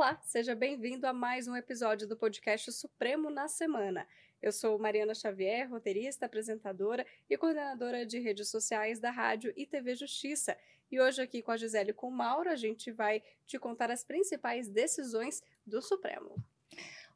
Olá, seja bem-vindo a mais um episódio do podcast Supremo na Semana. Eu sou Mariana Xavier, roteirista, apresentadora e coordenadora de redes sociais da Rádio e TV Justiça. E hoje aqui com a Gisele e com o Mauro, a gente vai te contar as principais decisões do Supremo.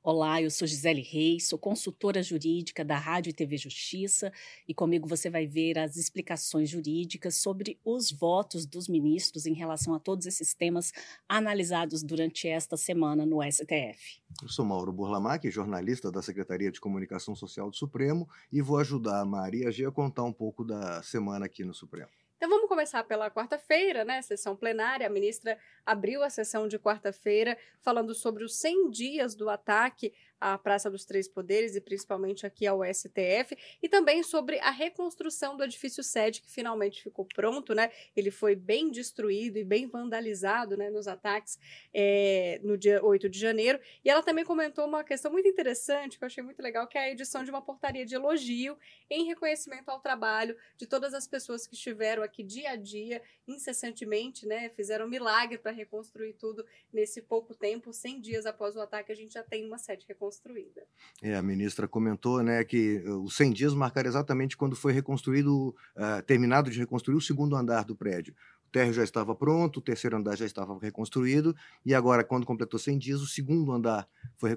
Olá, eu sou Gisele Reis, sou consultora jurídica da Rádio e TV Justiça e comigo você vai ver as explicações jurídicas sobre os votos dos ministros em relação a todos esses temas analisados durante esta semana no STF. Eu sou Mauro Burlamac, jornalista da Secretaria de Comunicação Social do Supremo e vou ajudar a Maria G a contar um pouco da semana aqui no Supremo. Então vamos começar pela quarta-feira, né? Sessão plenária. A ministra abriu a sessão de quarta-feira falando sobre os 100 dias do ataque à Praça dos Três Poderes e principalmente aqui ao STF, e também sobre a reconstrução do edifício sede que finalmente ficou pronto, né? Ele foi bem destruído e bem vandalizado, né, nos ataques é, no dia 8 de janeiro. E ela também comentou uma questão muito interessante que eu achei muito legal, que é a edição de uma portaria de elogio em reconhecimento ao trabalho de todas as pessoas que estiveram aqui dia a dia, incessantemente, né? Fizeram um milagre para reconstruir tudo nesse pouco tempo, 100 dias após o ataque, a gente já tem uma sede reconstruída reconstruída. É, a ministra comentou né, que eh, os 100 dias marcaram exatamente quando foi reconstruído, uh, terminado de reconstruir o segundo andar do prédio. O térreo já estava pronto, o terceiro andar já estava reconstruído, e agora, quando completou 100 dias, o segundo andar foi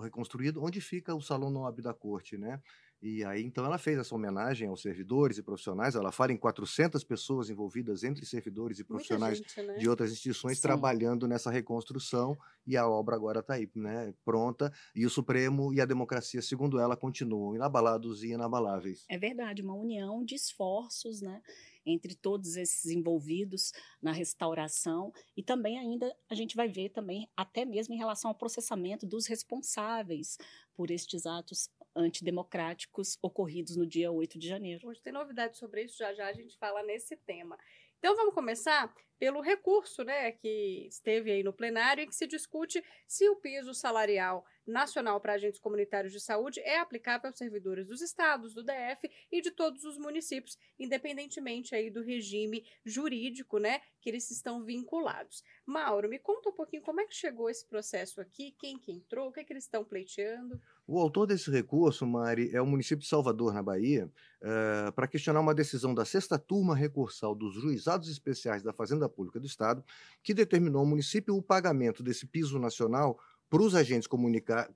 reconstruído, onde fica o Salão Nobre da Corte, né? E aí, então, ela fez essa homenagem aos servidores e profissionais. Ela fala em 400 pessoas envolvidas entre servidores e profissionais gente, né? de outras instituições Sim. trabalhando nessa reconstrução. E a obra agora está aí, né, pronta. E o Supremo e a democracia, segundo ela, continuam inabalados e inabaláveis. É verdade, uma união de esforços, né? entre todos esses envolvidos na restauração e também ainda a gente vai ver também até mesmo em relação ao processamento dos responsáveis por estes atos antidemocráticos ocorridos no dia 8 de janeiro. Hoje tem novidades sobre isso, já já a gente fala nesse tema. Então vamos começar pelo recurso né, que esteve aí no plenário em que se discute se o piso salarial nacional para agentes comunitários de saúde é aplicável aos servidores dos estados, do DF e de todos os municípios, independentemente aí do regime jurídico, né, que eles estão vinculados. Mauro, me conta um pouquinho como é que chegou esse processo aqui, quem que entrou, o que é que eles estão pleiteando? O autor desse recurso, Mari, é o município de Salvador, na Bahia, uh, para questionar uma decisão da sexta turma recursal dos juizados especiais da Fazenda Pública do Estado, que determinou ao município o pagamento desse piso nacional para os agentes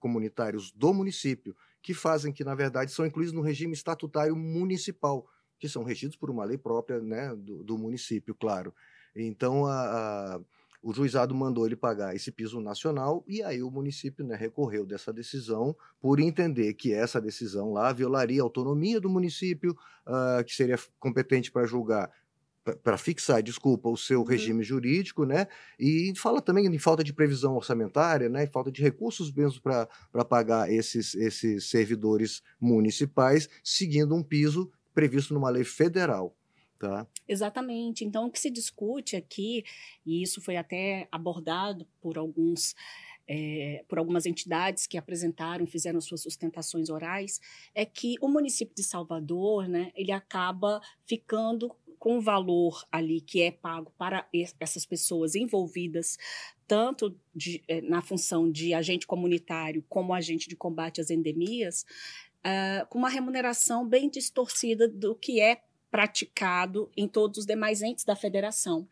comunitários do município, que fazem que, na verdade, são incluídos no regime estatutário municipal, que são regidos por uma lei própria né, do, do município, claro. Então, a, a, o juizado mandou ele pagar esse piso nacional e aí o município né, recorreu dessa decisão por entender que essa decisão lá violaria a autonomia do município, uh, que seria competente para julgar para fixar, desculpa, o seu uhum. regime jurídico, né? E fala também em falta de previsão orçamentária, né? E falta de recursos mesmo para pagar esses, esses servidores municipais, seguindo um piso previsto numa lei federal. Tá. Exatamente. Então, o que se discute aqui, e isso foi até abordado por alguns é, por algumas entidades que apresentaram, fizeram suas sustentações orais, é que o município de Salvador, né, ele acaba ficando com o valor ali que é pago para essas pessoas envolvidas, tanto de, eh, na função de agente comunitário como agente de combate às endemias, uh, com uma remuneração bem distorcida do que é praticado em todos os demais entes da federação.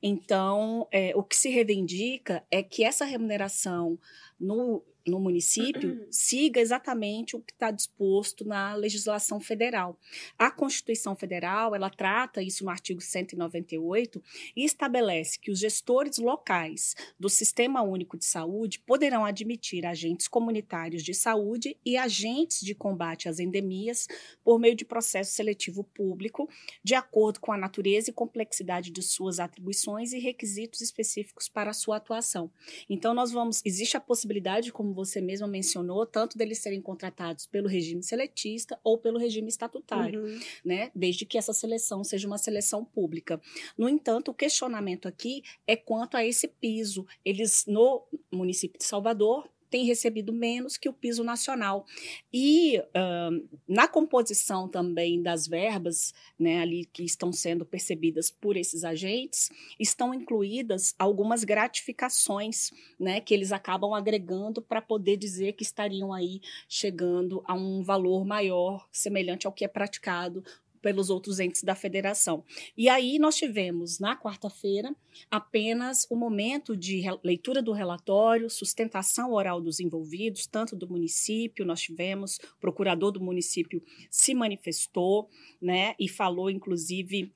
Então, é, o que se reivindica é que essa remuneração no no município uhum. siga exatamente o que está disposto na legislação federal. A Constituição Federal, ela trata isso no artigo 198 e estabelece que os gestores locais do Sistema Único de Saúde poderão admitir agentes comunitários de saúde e agentes de combate às endemias por meio de processo seletivo público, de acordo com a natureza e complexidade de suas atribuições e requisitos específicos para a sua atuação. Então nós vamos, existe a possibilidade como você mesmo mencionou, tanto deles serem contratados pelo regime seletista ou pelo regime estatutário, uhum. né? Desde que essa seleção seja uma seleção pública. No entanto, o questionamento aqui é quanto a esse piso. Eles, no município de Salvador, tem recebido menos que o piso nacional. E uh, na composição também das verbas, né, ali que estão sendo percebidas por esses agentes, estão incluídas algumas gratificações, né, que eles acabam agregando para poder dizer que estariam aí chegando a um valor maior, semelhante ao que é praticado pelos outros entes da federação. E aí nós tivemos, na quarta-feira, apenas o momento de leitura do relatório, sustentação oral dos envolvidos, tanto do município, nós tivemos, o procurador do município se manifestou, né, e falou, inclusive,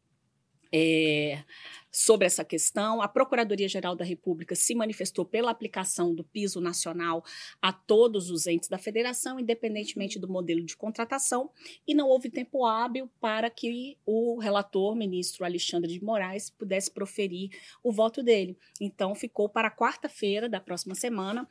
é, sobre essa questão. A Procuradoria-Geral da República se manifestou pela aplicação do piso nacional a todos os entes da federação, independentemente do modelo de contratação, e não houve tempo hábil para que o relator, ministro Alexandre de Moraes, pudesse proferir o voto dele. Então, ficou para quarta-feira da próxima semana.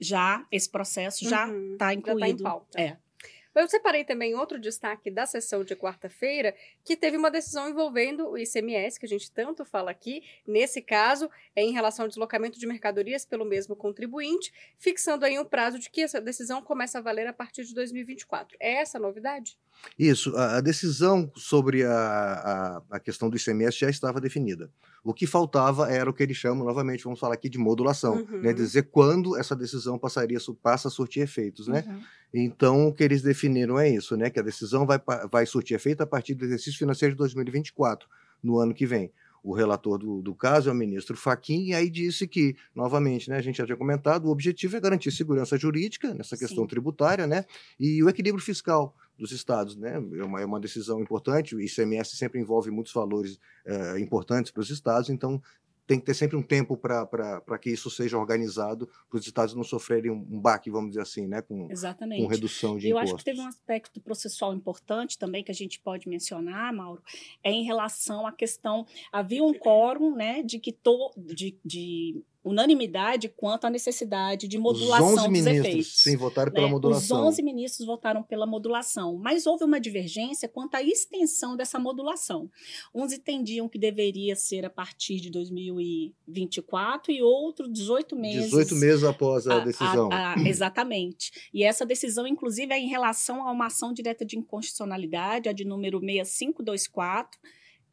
Já esse processo já está uhum, incluído. Já tá em pauta. É. Eu separei também outro destaque da sessão de quarta-feira, que teve uma decisão envolvendo o ICMS, que a gente tanto fala aqui. Nesse caso, é em relação ao deslocamento de mercadorias pelo mesmo contribuinte, fixando aí um prazo de que essa decisão começa a valer a partir de 2024. É essa a novidade? Isso, a, decisão sobre a, a, a, questão do ICMS já estava definida. O que faltava era o que eles chamam, novamente, vamos falar aqui de modulação, né, uhum. né? Dizer quando essa decisão passaria, passa a surtir efeitos, né? Uhum. Então, o que eles definiram é isso, né? Que a decisão vai, vai surtir efeito a partir do exercício financeiro de 2024, no ano que vem. O relator do, do caso é o ministro Faquim, e aí disse que, novamente, né, a gente já tinha comentado, o objetivo é garantir segurança jurídica nessa questão Sim. tributária, né? E o equilíbrio fiscal dos estados, né? É uma, é uma decisão importante. O ICMS sempre envolve muitos valores é, importantes para os estados, então tem que ter sempre um tempo para que isso seja organizado, para os estados não sofrerem um, baque, vamos dizer assim, né? Com, Exatamente. com redução de Eu impostos. acho que teve um aspecto processual importante também que a gente pode mencionar, Mauro, é em relação à questão. Havia um quórum né, de que to, de, de unanimidade quanto à necessidade de modulação os 11 dos ministros, efeitos. Sim, votaram pela né? modulação. Os 11 ministros votaram pela modulação, mas houve uma divergência quanto à extensão dessa modulação. Uns entendiam que deveria ser a partir de 2024 e outros 18 meses. 18 meses após a, a decisão. A, a, exatamente. E essa decisão, inclusive, é em relação a uma ação direta de inconstitucionalidade, a de número 6524,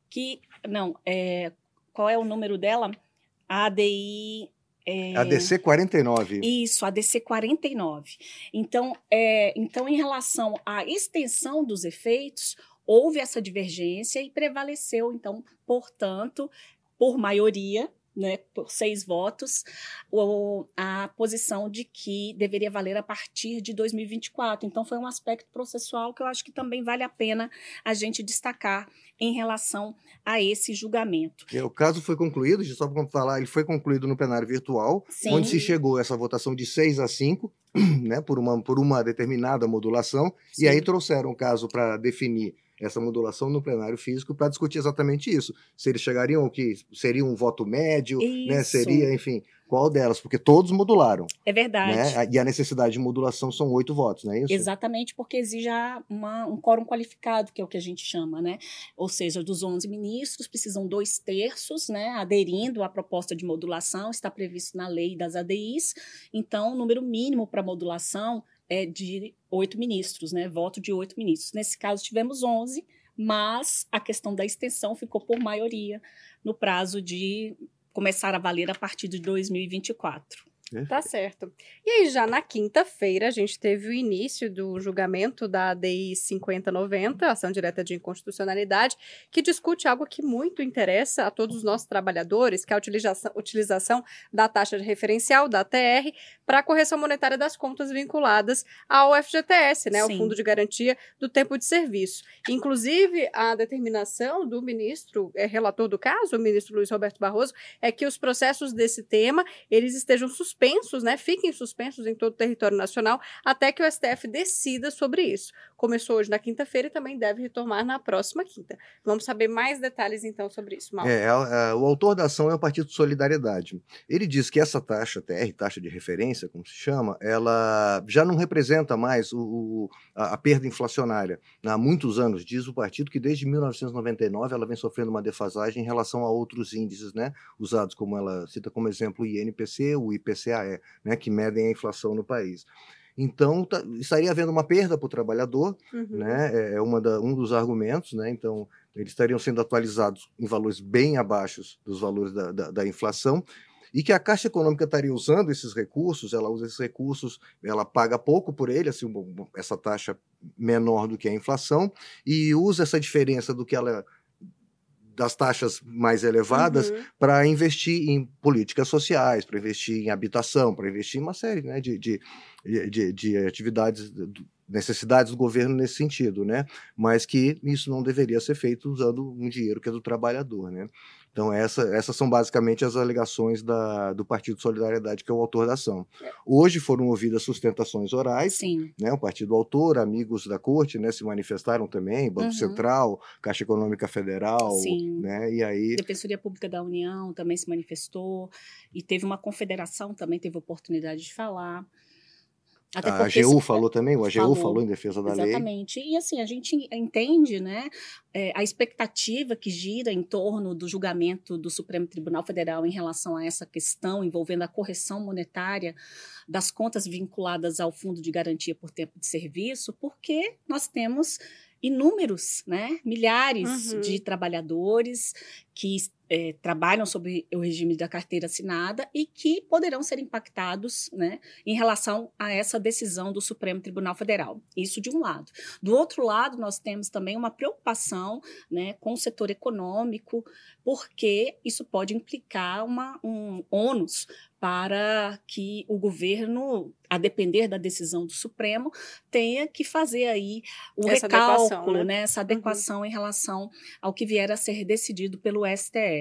que, não, é, qual é o número dela? A ADI. É... ADC 49. Isso, ADC 49. Então, é, então, em relação à extensão dos efeitos, houve essa divergência e prevaleceu, então, portanto, por maioria, né, por seis votos, a posição de que deveria valer a partir de 2024. Então, foi um aspecto processual que eu acho que também vale a pena a gente destacar em relação a esse julgamento. É, o caso foi concluído, só para falar, ele foi concluído no plenário virtual, Sim. onde se chegou a essa votação de 6 a 5, né, por, uma, por uma determinada modulação, Sim. e aí trouxeram o caso para definir essa modulação no plenário físico para discutir exatamente isso. Se eles chegariam que seria um voto médio, né? Seria, enfim, qual delas? Porque todos modularam. É verdade. Né? E a necessidade de modulação são oito votos, não é isso? Exatamente, porque exige uma, um quórum qualificado, que é o que a gente chama, né? Ou seja, dos 11 ministros, precisam dois terços, né? Aderindo à proposta de modulação, está previsto na lei das ADIs. Então, o número mínimo para modulação é de oito ministros, né? Voto de oito ministros. Nesse caso, tivemos onze, mas a questão da extensão ficou por maioria no prazo de começar a valer a partir de 2024. Tá certo. E aí, já na quinta-feira, a gente teve o início do julgamento da ADI 5090, Ação Direta de Inconstitucionalidade, que discute algo que muito interessa a todos os nossos trabalhadores, que é a utilização, utilização da taxa de referencial, da TR, para a correção monetária das contas vinculadas ao FGTS, né, o Fundo de Garantia do Tempo de Serviço. Inclusive, a determinação do ministro, é, relator do caso, o ministro Luiz Roberto Barroso, é que os processos desse tema, eles estejam suspensos suspensos, né, fiquem suspensos em todo o território nacional até que o STF decida sobre isso. Começou hoje na quinta-feira e também deve retomar na próxima quinta. Vamos saber mais detalhes então sobre isso, Mauro. É, a, a, o autor da ação é o Partido Solidariedade. Ele diz que essa taxa TR, taxa de referência, como se chama, ela já não representa mais o, o, a, a perda inflacionária. Há muitos anos, diz o partido que desde 1999 ela vem sofrendo uma defasagem em relação a outros índices, né, usados como ela cita como exemplo o INPC, o IPC IPCA-E, né, que medem a inflação no país. Então, tá, estaria havendo uma perda para o trabalhador, uhum. né? É, é uma da, um dos argumentos, né? Então, eles estariam sendo atualizados em valores bem abaixo dos valores da, da, da inflação, e que a Caixa Econômica estaria usando esses recursos, ela usa esses recursos, ela paga pouco por ele, assim, essa taxa menor do que a inflação, e usa essa diferença do que ela das taxas mais elevadas uhum. para investir em políticas sociais, para investir em habitação, para investir em uma série né, de, de, de, de atividades, necessidades do governo nesse sentido, né? Mas que isso não deveria ser feito usando um dinheiro que é do trabalhador, né? Então, essa, essas são basicamente as alegações da, do Partido Solidariedade, que é o autor da ação. É. Hoje foram ouvidas sustentações orais, Sim. Né, o partido autor, amigos da corte, né, se manifestaram também, Banco uhum. Central, Caixa Econômica Federal, Sim. né, e aí... Defensoria Pública da União também se manifestou, e teve uma confederação também teve oportunidade de falar. Até a AGU falou também, o AGU falou, falou em defesa da exatamente. lei. Exatamente. E assim, a gente entende né, é, a expectativa que gira em torno do julgamento do Supremo Tribunal Federal em relação a essa questão envolvendo a correção monetária das contas vinculadas ao Fundo de Garantia por Tempo de Serviço, porque nós temos inúmeros, né, milhares uhum. de trabalhadores que é, trabalham sob o regime da carteira assinada e que poderão ser impactados né, em relação a essa decisão do Supremo Tribunal Federal. Isso de um lado. Do outro lado, nós temos também uma preocupação né, com o setor econômico, porque isso pode implicar uma, um ônus para que o governo, a depender da decisão do Supremo, tenha que fazer aí o essa recálculo, né? né? essa adequação uhum. em relação ao que vier a ser decidido pelo STF.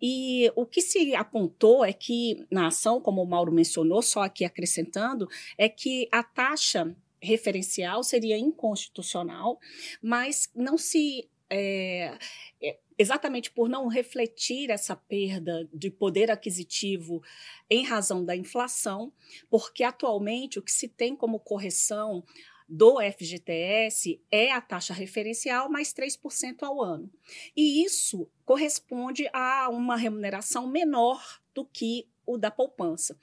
E o que se apontou é que, na ação, como o Mauro mencionou, só aqui acrescentando, é que a taxa referencial seria inconstitucional, mas não se é, exatamente por não refletir essa perda de poder aquisitivo em razão da inflação, porque atualmente o que se tem como correção do FGTS é a taxa referencial mais 3% ao ano. E isso corresponde a uma remuneração menor do que o da poupança.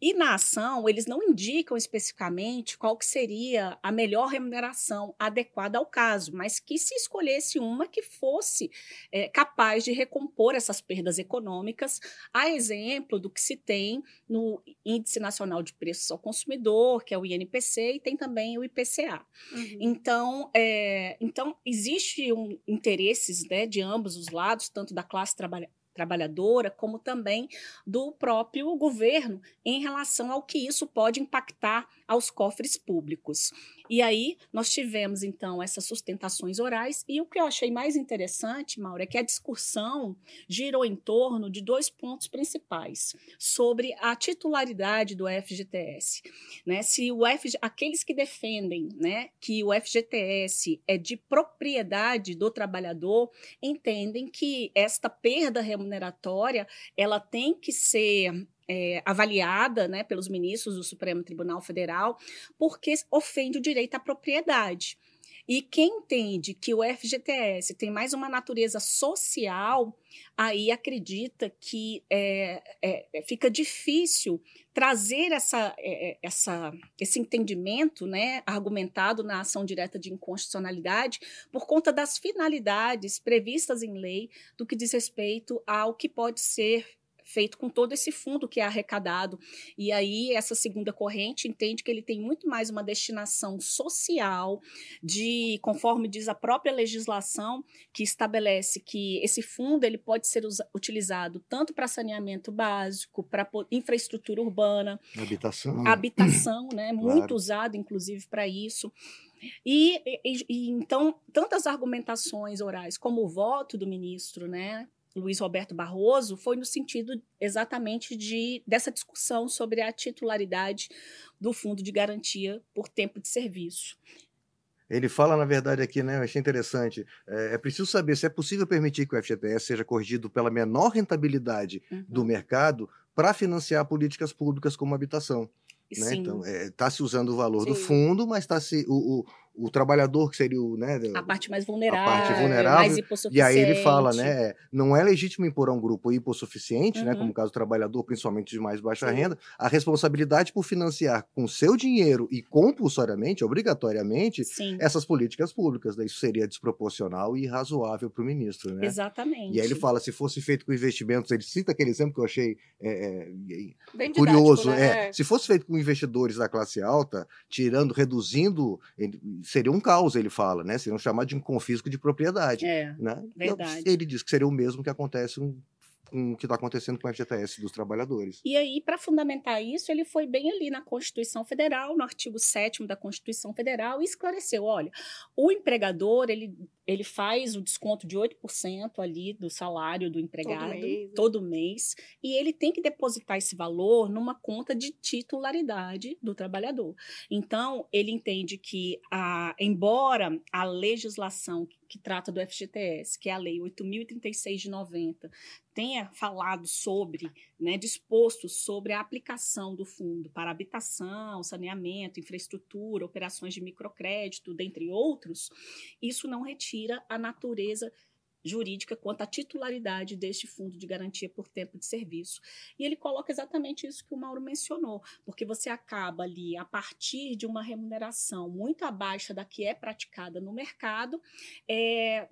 E na ação, eles não indicam especificamente qual que seria a melhor remuneração adequada ao caso, mas que se escolhesse uma que fosse é, capaz de recompor essas perdas econômicas, a exemplo do que se tem no Índice Nacional de Preços ao Consumidor, que é o INPC, e tem também o IPCA. Uhum. Então, é, então, existe um interesses né, de ambos os lados, tanto da classe trabalhadora trabalhadora, como também do próprio governo em relação ao que isso pode impactar aos cofres públicos. E aí nós tivemos então essas sustentações orais e o que eu achei mais interessante, Mauro, é que a discussão girou em torno de dois pontos principais sobre a titularidade do FGTS, né? Se o FG, aqueles que defendem, né, que o FGTS é de propriedade do trabalhador, entendem que esta perda remuneratória, ela tem que ser é, avaliada né, pelos ministros do Supremo Tribunal Federal, porque ofende o direito à propriedade. E quem entende que o FGTS tem mais uma natureza social, aí acredita que é, é, fica difícil trazer essa, é, essa, esse entendimento né, argumentado na ação direta de inconstitucionalidade por conta das finalidades previstas em lei do que diz respeito ao que pode ser feito com todo esse fundo que é arrecadado. E aí, essa segunda corrente entende que ele tem muito mais uma destinação social, de conforme diz a própria legislação, que estabelece que esse fundo ele pode ser utilizado tanto para saneamento básico, para infraestrutura urbana, habitação, habitação, né, claro. muito usado, inclusive, para isso. E, e, e, então, tantas argumentações orais como o voto do ministro, né, Luiz Roberto Barroso foi no sentido exatamente de dessa discussão sobre a titularidade do Fundo de Garantia por Tempo de Serviço. Ele fala, na verdade, aqui, né? Eu achei interessante. É, é, preciso saber se é possível permitir que o FGTS seja corrigido pela menor rentabilidade uhum. do mercado para financiar políticas públicas como habitação. Né? Então, está é, tá se usando o valor Sim. do fundo, mas está se o, o, o trabalhador que seria o, né, a parte mais vulnerável, a parte vulnerável mais e aí ele fala, né, não é legítimo impor a um grupo hipossuficiente, uhum. né, como o caso do trabalhador, principalmente de mais baixa Sim. renda, a responsabilidade por financiar com seu dinheiro e compulsoriamente, obrigatoriamente, Sim. essas políticas públicas. Isso seria desproporcional e irrazoável para o ministro, né? Exatamente. E aí ele fala, se fosse feito com investimentos, ele cita aquele exemplo que eu achei é, é, curioso, né? é, se fosse feito com investidores da classe alta, tirando, reduzindo, ele, seria um caos, ele fala, né? Seria um chamado de confisco de propriedade. É, né? verdade. Ele diz que seria o mesmo que acontece um com o que está acontecendo com o FGTS dos trabalhadores. E aí, para fundamentar isso, ele foi bem ali na Constituição Federal, no artigo 7 da Constituição Federal, e esclareceu: olha, o empregador ele, ele faz o desconto de 8% ali do salário do empregado todo mês, né? todo mês, e ele tem que depositar esse valor numa conta de titularidade do trabalhador. Então, ele entende que, a, embora a legislação que trata do FGTS, que é a Lei 8.036 de 90, tenha falado sobre, né, disposto sobre a aplicação do fundo para habitação, saneamento, infraestrutura, operações de microcrédito, dentre outros, isso não retira a natureza jurídica quanto à titularidade deste fundo de garantia por tempo de serviço. E ele coloca exatamente isso que o Mauro mencionou, porque você acaba ali, a partir de uma remuneração muito abaixo da que é praticada no mercado, é,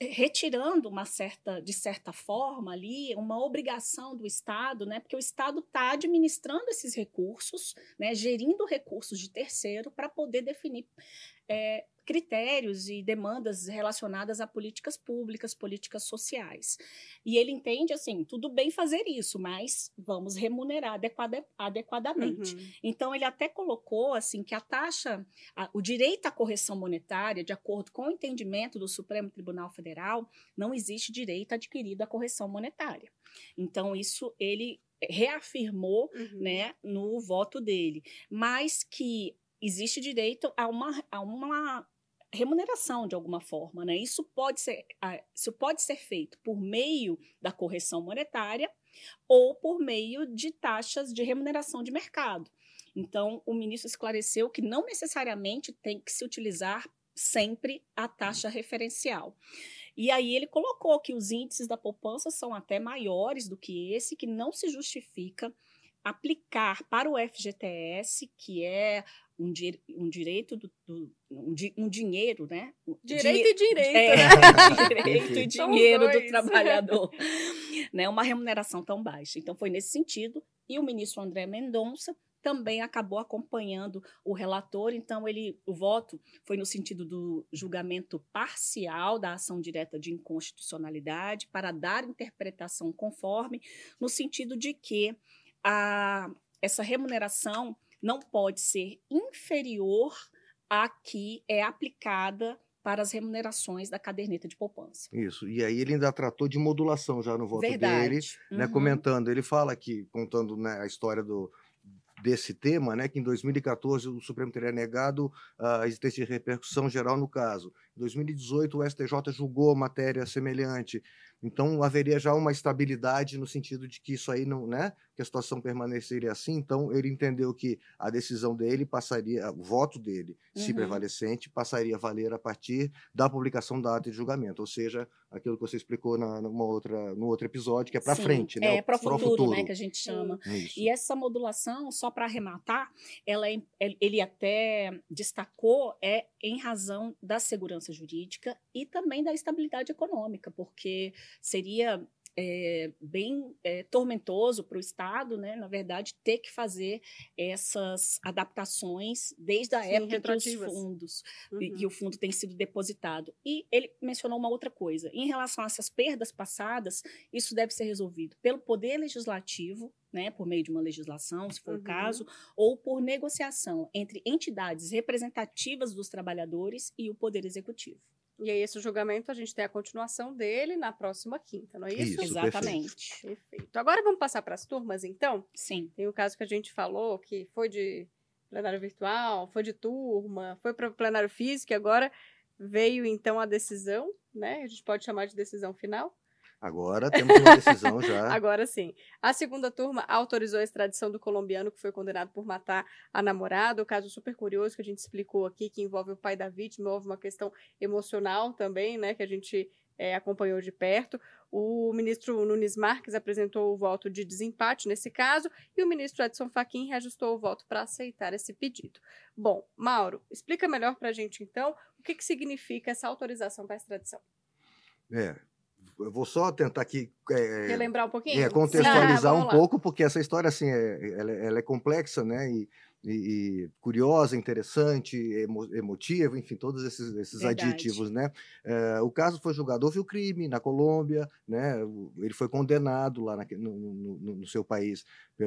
retirando uma certa, de certa forma ali, uma obrigação do Estado, né? Porque o Estado está administrando esses recursos, né? Gerindo recursos de terceiro para poder definir é, critérios e demandas relacionadas a políticas públicas, políticas sociais. E ele entende assim, tudo bem fazer isso, mas vamos remunerar adequada, adequadamente. Uhum. Então ele até colocou assim que a taxa, a, o direito à correção monetária, de acordo com o entendimento do Supremo Tribunal Federal, não existe direito adquirido à correção monetária. Então isso ele reafirmou, uhum. né, no voto dele, mas que existe direito a uma, a uma remuneração de alguma forma, né? Isso pode ser, isso pode ser feito por meio da correção monetária ou por meio de taxas de remuneração de mercado. Então, o ministro esclareceu que não necessariamente tem que se utilizar sempre a taxa referencial. E aí ele colocou que os índices da poupança são até maiores do que esse, que não se justifica aplicar para o FGTS, que é um, di um direito do, do um, di um, dinheiro, né? Direito Di e direito. É, direito e dinheiro do trabalhador. né? Uma remuneração tão baixa. Então foi nesse sentido. E o ministro André Mendonça também acabou acompanhando o relator, então ele o voto foi no sentido do julgamento parcial da ação direta de inconstitucionalidade para dar interpretação conforme no sentido de que a, essa remuneração não pode ser inferior à que é aplicada para as remunerações da caderneta de poupança. Isso. E aí ele ainda tratou de modulação já no voto Verdade. dele, né, uhum. comentando, ele fala aqui, contando né, a história do, desse tema, né, que em 2014 o Supremo teria negado a existência de repercussão geral no caso. Em 2018 o STJ julgou matéria semelhante. Então haveria já uma estabilidade no sentido de que isso aí não, né, que a situação permaneceria assim. Então ele entendeu que a decisão dele passaria, o voto dele, uhum. se prevalecente, passaria a valer a partir da publicação da ata de julgamento, ou seja, aquilo que você explicou na, numa outra, no outro episódio, que é para frente, né? É para o futuro, futuro, né, que a gente chama. Isso. E essa modulação, só para arrematar, ela é, ele até destacou é em razão da segurança jurídica e também da estabilidade econômica, porque seria é, bem é, tormentoso para o Estado, né, na verdade, ter que fazer essas adaptações desde a Sim, época dos fundos uhum. e, que o fundo tem sido depositado. E ele mencionou uma outra coisa. Em relação a essas perdas passadas, isso deve ser resolvido pelo Poder Legislativo, né, por meio de uma legislação, se for uhum. o caso, ou por negociação entre entidades representativas dos trabalhadores e o Poder Executivo. E aí, esse julgamento, a gente tem a continuação dele na próxima quinta, não é isso? isso Exatamente. Perfeito. perfeito. Agora vamos passar para as turmas, então? Sim. Tem o caso que a gente falou, que foi de plenário virtual, foi de turma, foi para o plenário físico, e agora veio, então, a decisão, né? A gente pode chamar de decisão final, Agora temos uma decisão já. Agora sim. A segunda turma autorizou a extradição do colombiano que foi condenado por matar a namorada. O caso super curioso que a gente explicou aqui, que envolve o pai da vítima, houve uma questão emocional também, né, que a gente é, acompanhou de perto. O ministro Nunes Marques apresentou o voto de desempate nesse caso e o ministro Edson Fachin reajustou o voto para aceitar esse pedido. Bom, Mauro, explica melhor para a gente então o que, que significa essa autorização para a extradição. É, eu vou só tentar aqui é, relembrar um pouquinho, é, contextualizar ah, um pouco, porque essa história assim é, ela, ela é complexa, né? E, e, e curiosa, interessante, emo, emotiva, enfim, todos esses, esses adjetivos, né? É, o caso foi julgado, houve o crime na Colômbia, né? Ele foi condenado lá na, no, no, no, seu país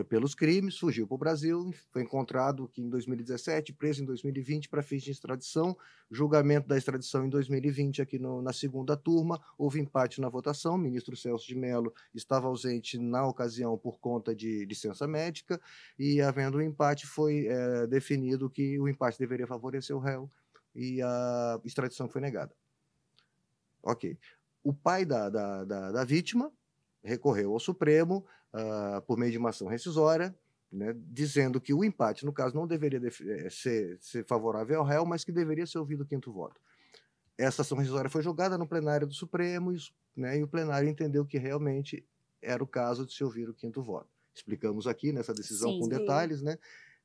pelos crimes, fugiu para o Brasil, foi encontrado aqui em 2017, preso em 2020 para fins de extradição, julgamento da extradição em 2020 aqui no, na segunda turma, houve empate na votação, o ministro Celso de Mello estava ausente na ocasião por conta de licença médica e havendo um empate foi é, definido que o empate deveria favorecer o réu e a extradição foi negada. Ok. O pai da, da, da, da vítima recorreu ao Supremo uh, por meio de uma ação rescisória, né, dizendo que o empate, no caso, não deveria eh, ser, ser, favorável ao réu, mas que deveria ser ouvido o quinto voto. Essa ação rescisória foi julgada no plenário do Supremo e, né, e o plenário entendeu que realmente era o caso de se ouvir o quinto voto. Explicamos aqui nessa decisão sim, com sim. detalhes, né?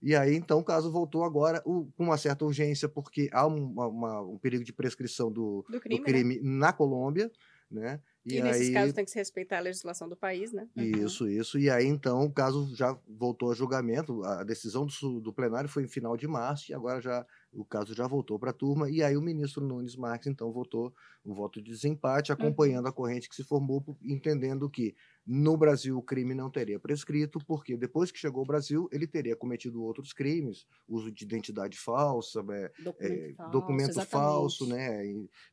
E aí, então, o caso voltou agora com uma certa urgência, porque há uma, uma, um perigo de prescrição do, do crime, do crime né? na Colômbia, né? E, e nesses aí... casos tem que se respeitar a legislação do país, né? Isso, uhum. isso. E aí, então, o caso já voltou a julgamento. A decisão do, do plenário foi em final de março e agora já o caso já voltou para a turma. E aí o ministro Nunes Marques, então, votou um voto de desempate, acompanhando uhum. a corrente que se formou, entendendo que no Brasil o crime não teria prescrito, porque depois que chegou ao Brasil, ele teria cometido outros crimes, uso de identidade falsa, é, documento, é, falso, documento falso, né,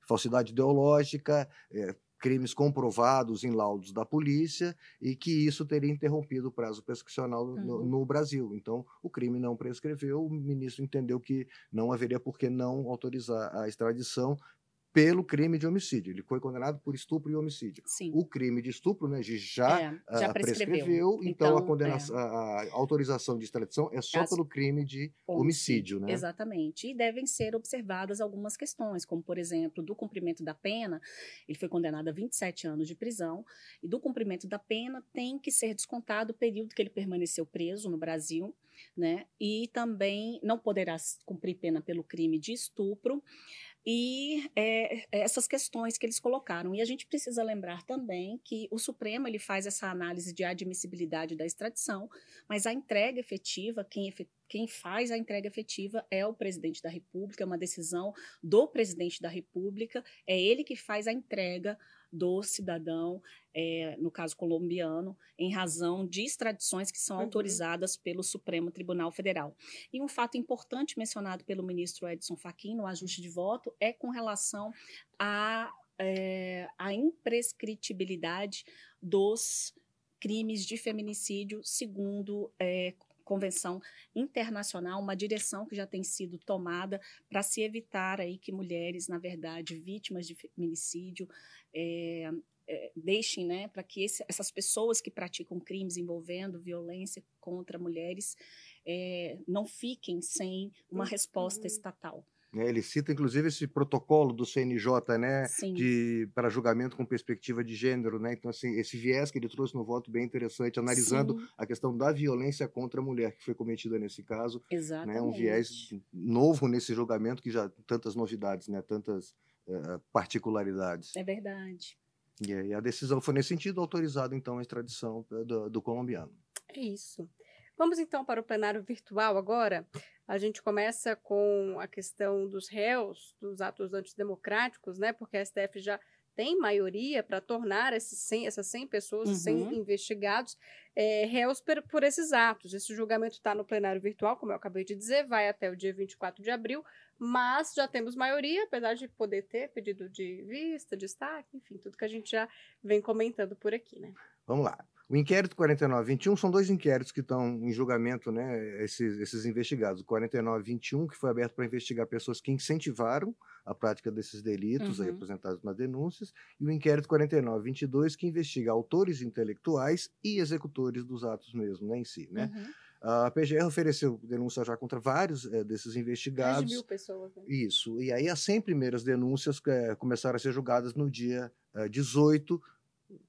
falsidade ideológica, é, crimes comprovados em laudos da polícia e que isso teria interrompido o prazo prescricional uhum. no, no, Brasil. Então, o crime não prescreveu, o ministro entendeu que não haveria por que não autorizar a extradição, pelo crime de homicídio. Ele foi condenado por estupro e homicídio. Sim. O crime de estupro, né, já, é, já uh, prescreveu. prescreveu. Então, então a, condenação, é. a, autorização de extradição é só As... pelo crime de homicídio, né? Exatamente. E devem ser observadas algumas questões, como, por exemplo, do cumprimento da pena, ele foi condenado a 27 anos de prisão, e do cumprimento da pena tem que ser descontado o período que ele permaneceu preso no Brasil, né? E também não poderá cumprir pena pelo crime de estupro e é, essas questões que eles colocaram. E a gente precisa lembrar também que o Supremo ele faz essa análise de admissibilidade da extradição, mas a entrega efetiva, quem, quem faz a entrega efetiva é o presidente da República, é uma decisão do presidente da República, é ele que faz a entrega do cidadão, é, no caso colombiano, em razão de extradições que são uhum. autorizadas pelo Supremo Tribunal Federal. E um fato importante mencionado pelo ministro Edson Fachin no ajuste de voto é com relação à é, a imprescritibilidade dos crimes de feminicídio, segundo é, convenção internacional, uma direção que já tem sido tomada para se evitar aí que mulheres, na verdade, vítimas de feminicídio, é, é, deixem, né, para que esse, essas pessoas que praticam crimes envolvendo violência contra mulheres é, não fiquem sem uma resposta uhum. estatal. Né? Ele cita, inclusive, esse protocolo do CNJ, né, de, para julgamento com perspectiva de gênero. Né? Então, assim, esse viés que ele trouxe no voto bem interessante, analisando Sim. a questão da violência contra a mulher que foi cometida nesse caso. Exatamente. Né? Um viés novo nesse julgamento que já tantas novidades, né? tantas uh, particularidades. É verdade. E, e, a decisão foi nesse sentido, autorizada então a extradição do, do colombiano. É isso. Vamos então para o plenário virtual agora. A gente começa com a questão dos réus, dos atos antidemocráticos, né? Porque a STF já tem maioria para tornar esses 100, essas 100 pessoas, uhum. 100 investigados, é, réus por, por, esses atos. Esse julgamento está no plenário virtual, como eu acabei de dizer, vai até o dia 24 de abril, mas já temos maioria, apesar de poder ter pedido de vista, destaque, enfim, tudo que a gente já vem comentando por aqui, né? Vamos lá. O inquérito 4921 são dois inquéritos que estão em julgamento, né, esses, esses investigados. O 4921, que foi aberto para investigar pessoas que incentivaram a prática desses delitos uhum. aí apresentados nas denúncias, e o inquérito 4922, que investiga autores intelectuais e executores dos atos mesmo, né, em si, né? Uhum. A PGR ofereceu denúncia já contra vários é, desses investigados. Mais de mil pessoas. Né? Isso. E aí as 100 primeiras denúncias é, começaram a ser julgadas no dia é, 18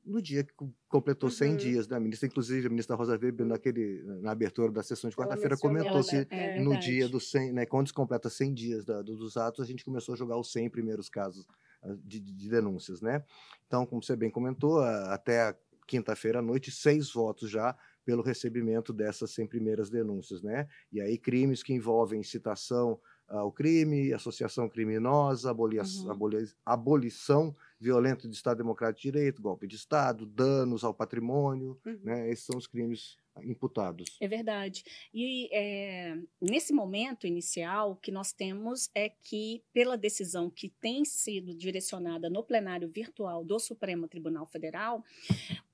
no dia que completou 100 uhum. dias da ministra, inclusive a ministra Rosa Weber, naquele, na abertura da sessão de quarta-feira, comentou se é, no dia do 100, né, quando se completa 100 dias da, dos atos, a gente começou a jogar os 100 primeiros casos ah, de, de denúncias, né? Então, como você bem comentou, até quinta-feira à noite, seis votos já pelo recebimento dessas 100 primeiras denúncias, né? E aí crimes que envolvem citação ao crime, associação criminosa, abolição, uhum. abolição violento de Estado Democrático de Direito, golpe de Estado, danos ao patrimônio, uhum. né? Esses são os crimes imputados. É verdade. E é, nesse momento inicial, o que nós temos é que, pela decisão que tem sido direcionada no plenário virtual do Supremo Tribunal Federal,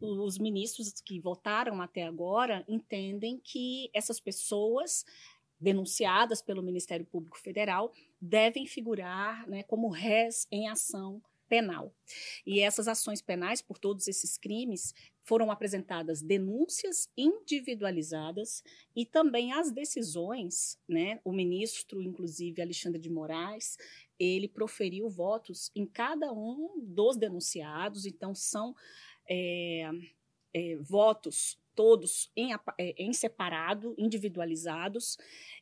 os ministros que votaram até agora entendem que essas pessoas denunciadas pelo Ministério Público Federal devem figurar né, como réis em ação penal. E essas ações penais por todos esses crimes foram apresentadas denúncias individualizadas e também as decisões, né? O ministro, inclusive Alexandre de Moraes, ele proferiu votos em cada um dos denunciados, então são é, é, votos todos em, é, em separado, individualizados.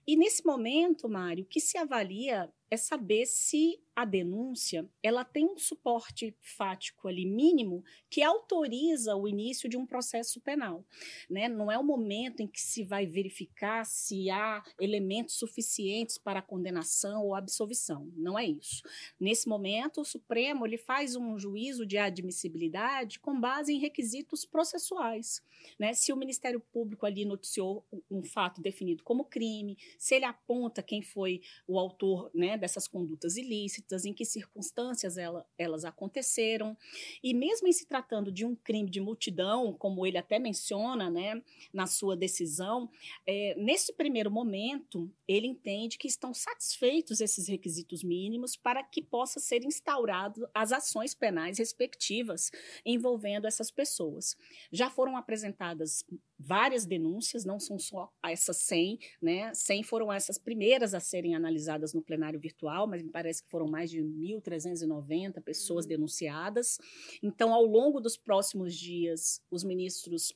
E nesse momento, Mário, o que se avalia é saber se a denúncia ela tem um suporte fático ali mínimo que autoriza o início de um processo penal, né? Não é o momento em que se vai verificar se há elementos suficientes para condenação ou absolvição, não é isso. Nesse momento, o Supremo ele faz um juízo de admissibilidade com base em requisitos processuais, né? Se o Ministério Público ali noticiou um fato definido como crime, se ele aponta quem foi o autor, né, dessas condutas ilícitas, em que circunstâncias ela, elas aconteceram. E mesmo em se tratando de um crime de multidão, como ele até menciona né, na sua decisão, é, nesse primeiro momento, ele entende que estão satisfeitos esses requisitos mínimos para que possa ser instaurado as ações penais respectivas envolvendo essas pessoas. Já foram apresentadas várias denúncias, não são só essas 100, né? 100 foram essas primeiras a serem analisadas no plenário virtual, mas me parece que foram mais de 1.390 pessoas uhum. denunciadas. Então, ao longo dos próximos dias, os ministros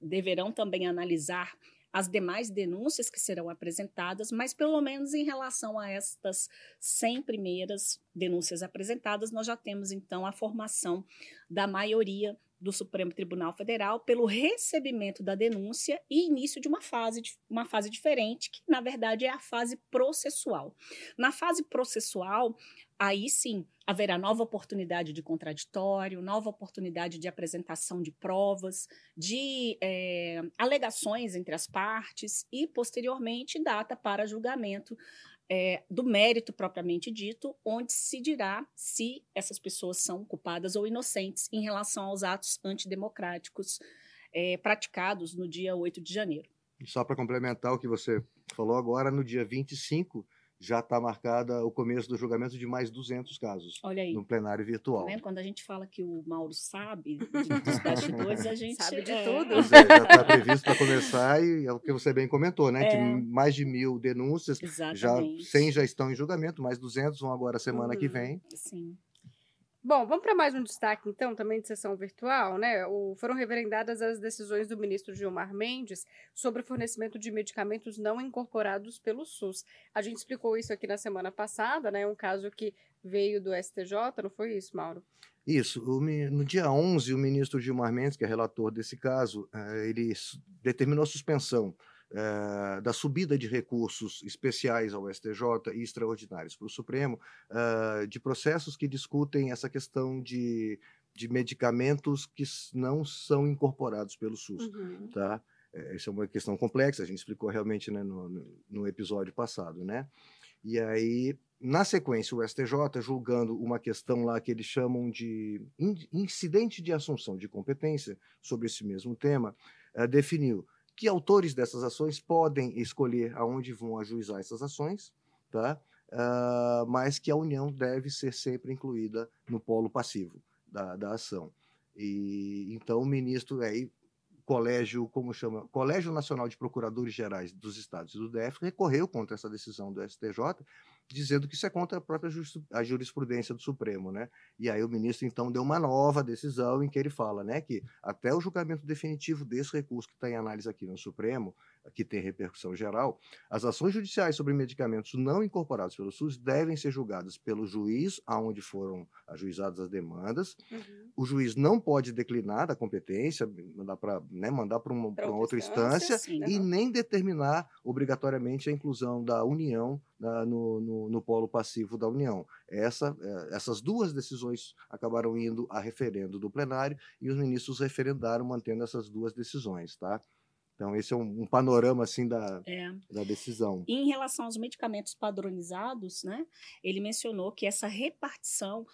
deverão também analisar as demais denúncias que serão apresentadas, mas pelo menos em relação a estas 100 primeiras denúncias apresentadas, nós já temos então a formação da maioria do Supremo Tribunal Federal pelo recebimento da denúncia e início de uma fase, uma fase diferente, que na verdade é a fase processual. Na fase processual, aí sim haverá nova oportunidade de contraditório, nova oportunidade de apresentação de provas, de é, alegações entre as partes e, posteriormente, data para julgamento é, do mérito propriamente dito, onde se dirá se essas pessoas são culpadas ou inocentes em relação aos atos antidemocráticos é, praticados no dia 8 de janeiro. Só para complementar o que você falou agora, no dia 25 já está marcada o começo do julgamento de mais 200 casos no plenário virtual. Tá Quando a gente fala que o Mauro sabe dos bastidores, a gente sabe de é. tudo. É, já está previsto para começar e é o que você bem comentou, né? É. Que mais de mil denúncias, Exatamente. já 100 já estão em julgamento, mais 200 vão agora semana uhum. que vem. Sim. Bom, vamos para mais um destaque, então, também de sessão virtual, né? O, foram reverendadas as decisões do ministro Gilmar Mendes sobre o fornecimento de medicamentos não incorporados pelo SUS. A gente explicou isso aqui na semana passada, né? Um caso que veio do STJ, não foi isso, Mauro? Isso. No dia 11, o ministro Gilmar Mendes, que é relator desse caso, eh, ele determinou a suspensão eh, da subida de recursos especiais ao STJ e extraordinários para o Supremo, uh, de processos que discutem essa questão de, de medicamentos que não são incorporados pelo SUS. Uhum. Tá? É, essa é uma questão complexa, a gente explicou realmente né, no, no episódio passado. Né? E aí na sequência, o STJ, julgando uma questão lá que eles chamam de incidente de assunção de competência sobre esse mesmo tema, definiu que autores dessas ações podem escolher aonde vão ajuizar essas ações, tá? Uh, mas que a União deve ser sempre incluída no polo passivo da, da ação. E então o ministro aí colégio, como chama, Colégio Nacional de Procuradores Gerais dos Estados do DF recorreu contra essa decisão do STJ, dizendo que isso é contra a própria a jurisprudência do Supremo, né? E aí o ministro então deu uma nova decisão em que ele fala, né, que até o julgamento definitivo desse recurso que está em análise aqui no Supremo, que tem repercussão geral, as ações judiciais sobre medicamentos não incorporados pelo SUS devem ser julgadas pelo juiz aonde foram ajuizadas as demandas. Uhum. O juiz não pode declinar da competência, mandar para né, mandar para uma, uma, outra instância, instância e nem determinar obrigatoriamente a inclusão da União na, no, no, no, polo passivo da União. Essa, é, essas duas decisões acabaram indo a referendo do plenário e os ministros referendaram mantendo essas duas decisões, tá? Então, esse é um, um panorama assim da, é. da decisão. Em relação aos medicamentos padronizados, né, ele mencionou que essa repartição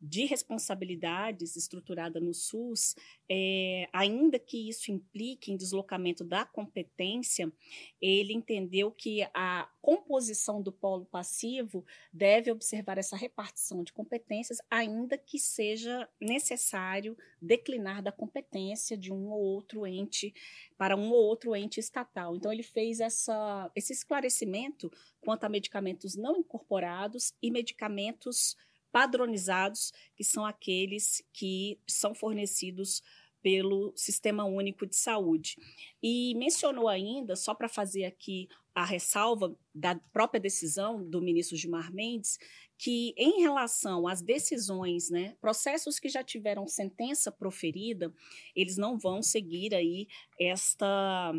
de responsabilidades estruturada no SUS, é, ainda que isso implique em deslocamento da competência, ele entendeu que a composição do polo passivo deve observar essa repartição de competências, ainda que seja necessário declinar da competência de um ou outro ente para um ou outro ente estatal. Então, ele fez essa, esse esclarecimento quanto a medicamentos não incorporados e medicamentos padronizados, que são aqueles que são fornecidos pelo Sistema Único de Saúde. E mencionou ainda, só para fazer aqui a ressalva da própria decisão do ministro Gilmar Mendes, que em relação às decisões, né, processos que já tiveram sentença proferida, eles não vão seguir aí esta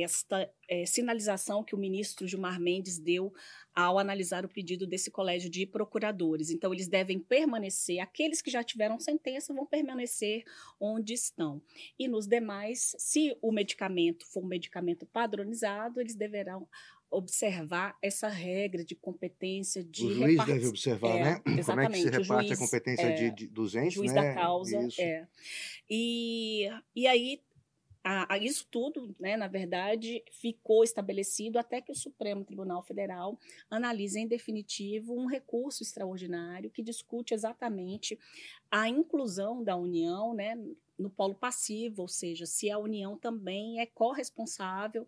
esta é, sinalização que o ministro Gilmar Mendes deu ao analisar o pedido desse colégio de procuradores. Então, eles devem permanecer, aqueles que já tiveram sentença vão permanecer onde estão. E nos demais, se o medicamento for um medicamento padronizado, eles deverão observar essa regra de competência de o juiz deve observar, é, né? Exatamente. Como é que se reparte juiz, a competência é, de, de, dos entes, juiz né? da causa, Isso. é. E, e aí a, a isso tudo, né, na verdade, ficou estabelecido até que o Supremo Tribunal Federal analise em definitivo um recurso extraordinário que discute exatamente a inclusão da União né, no polo passivo, ou seja, se a União também é corresponsável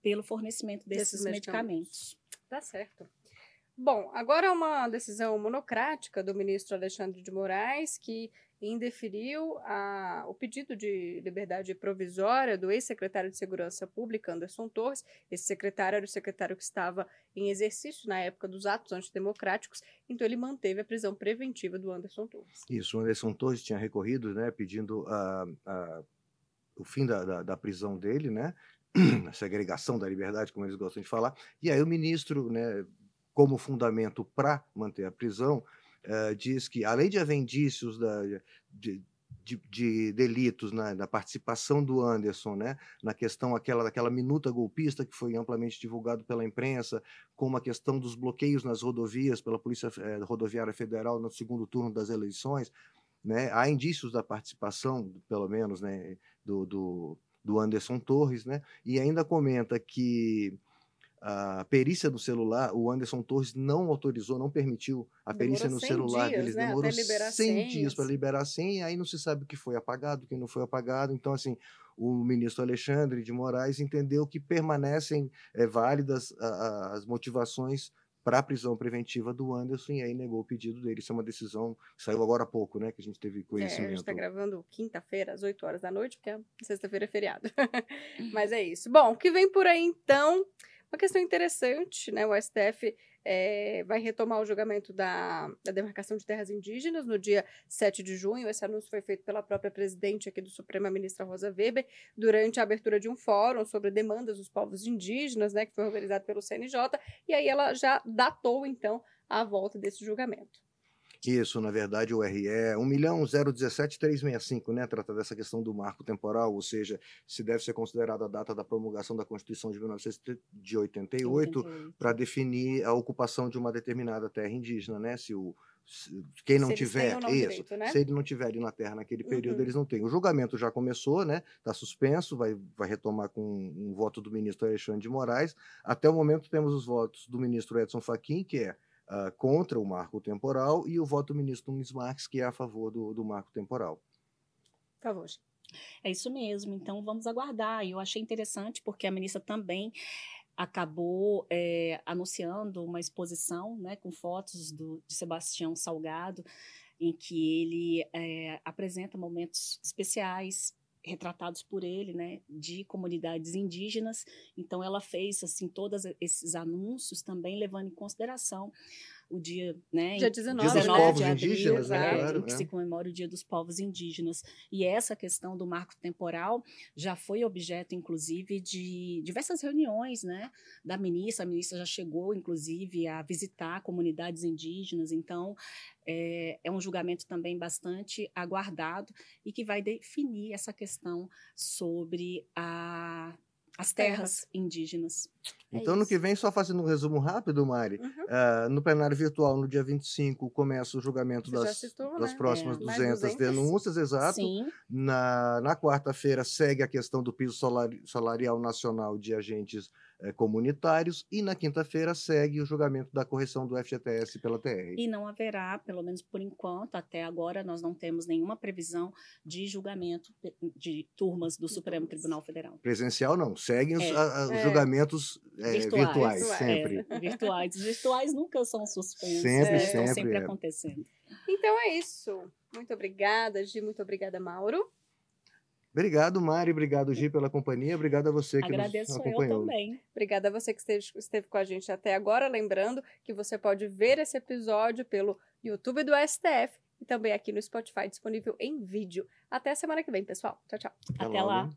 pelo fornecimento desses, desses medicamentos. medicamentos. Tá certo. Bom, agora é uma decisão monocrática do ministro Alexandre de Moraes, que indeferiu a, o pedido de liberdade provisória do ex-secretário de Segurança Pública, Anderson Torres. Esse secretário era o secretário que estava em exercício na época dos atos antidemocráticos, então ele manteve a prisão preventiva do Anderson Torres. Isso, o Anderson Torres tinha recorrido, né, pedindo a, a, o fim da, da, da prisão dele, né, a segregação da liberdade, como eles gostam de falar, e aí o ministro, né, como fundamento para manter a prisão, uh, diz que, além de haver indícios da, de, de, de, delitos na, na, participação do Anderson, né, na questão aquela daquela minuta golpista que foi amplamente divulgado pela imprensa, como a questão dos bloqueios nas rodovias pela Polícia eh, Rodoviária Federal no segundo turno das eleições, né, há indícios da participação, pelo menos, né, do, do, do Anderson Torres, né, e ainda comenta que a perícia no celular, o Anderson Torres não autorizou, não permitiu a perícia no celular dias, deles. Né? Demorou 100 dias para liberar 100, e aí não se sabe o que foi apagado, o que não foi apagado. Então, assim, o ministro Alexandre de Moraes entendeu que permanecem é, válidas a, a, as motivações para a prisão preventiva do Anderson e aí negou o pedido dele. Isso é uma decisão que saiu agora há pouco, né? Que a gente teve conhecimento. É, a gente está gravando quinta-feira, às 8 horas da noite, porque sexta-feira é feriado. Mas é isso. Bom, o que vem por aí então? Uma questão interessante, né? O STF é, vai retomar o julgamento da, da, demarcação de terras indígenas no dia 7 de junho. Esse anúncio foi feito pela própria presidente aqui do Supremo, a ministra Rosa Weber, durante a abertura de um fórum sobre demandas dos povos indígenas, né, que foi organizado pelo CNJ, e aí ela já datou, então, a volta desse julgamento. Isso, na verdade, o RE 1.017365, né, trata dessa questão do marco temporal, ou seja, se deve ser considerada a data da promulgação da Constituição de 1988 para definir a ocupação de uma determinada terra indígena, né, se o quem não tiver não isso, direito, né? se ele não tiver ali na terra naquele período, Uhum. eles não têm. O julgamento já começou, né? Está suspenso, vai, vai retomar com um voto do ministro Alexandre de Moraes. Até o momento temos os votos do ministro Edson Fachin, que é ah, contra o marco temporal, e o voto do ministro Nunes Marques, que é a favor do, do marco temporal. Por favor. É isso mesmo, então vamos aguardar. E eu achei interessante porque a ministra também acabou é, anunciando uma exposição né, com fotos do, de Sebastião Salgado, em que ele é, apresenta momentos especiais retratados por ele, né, de comunidades indígenas. Então ela fez assim todos esses anúncios também levando em consideração o dia, né, Dia em- 19, Dia dos né? povos de abril, indígenas, né? Claro, que é. se comemora o Dia dos Povos Indígenas. E essa questão do marco temporal já foi objeto, inclusive, de diversas reuniões né, da ministra. A ministra já chegou, inclusive, a visitar comunidades indígenas. Então, é, é um julgamento também bastante aguardado e que vai definir essa questão sobre a- as terras indígenas. É Então, no isso. que vem, só fazendo um resumo rápido, Mari, Uhum. ah, no plenário virtual, no dia 25, começa o julgamento Você das, citou, das né? próximas É. Mais 200, 200. denúncias, exato. Sim, Na, na quarta-feira segue a questão do piso salari- salarial nacional de agentes comunitários e na quinta-feira segue o julgamento da correção do FGTS pela TR. E não haverá, pelo menos por enquanto, até agora, nós não temos nenhuma previsão de julgamento de turmas do Supremo Tribunal Federal. Presencial não, seguem os, É. a- os É. julgamentos eh, Virtuais. virtuais, Virtuais. sempre. É, virtuais. Os virtuais nunca são suspensos. Sempre? Estão sempre, sempre é. acontecendo. Então é isso. Muito obrigada, Gi. Muito obrigada, Mauro. Obrigado, Mari, obrigado, Gi, pela companhia, obrigado a você que Agradeço nos eu acompanhou. também. Obrigada a você que esteve, esteve com a gente até agora. Lembrando que você pode ver esse episódio pelo YouTube do STF e também aqui no Spotify, disponível em vídeo. Até semana que vem, pessoal. Tchau, tchau. Até logo. lá.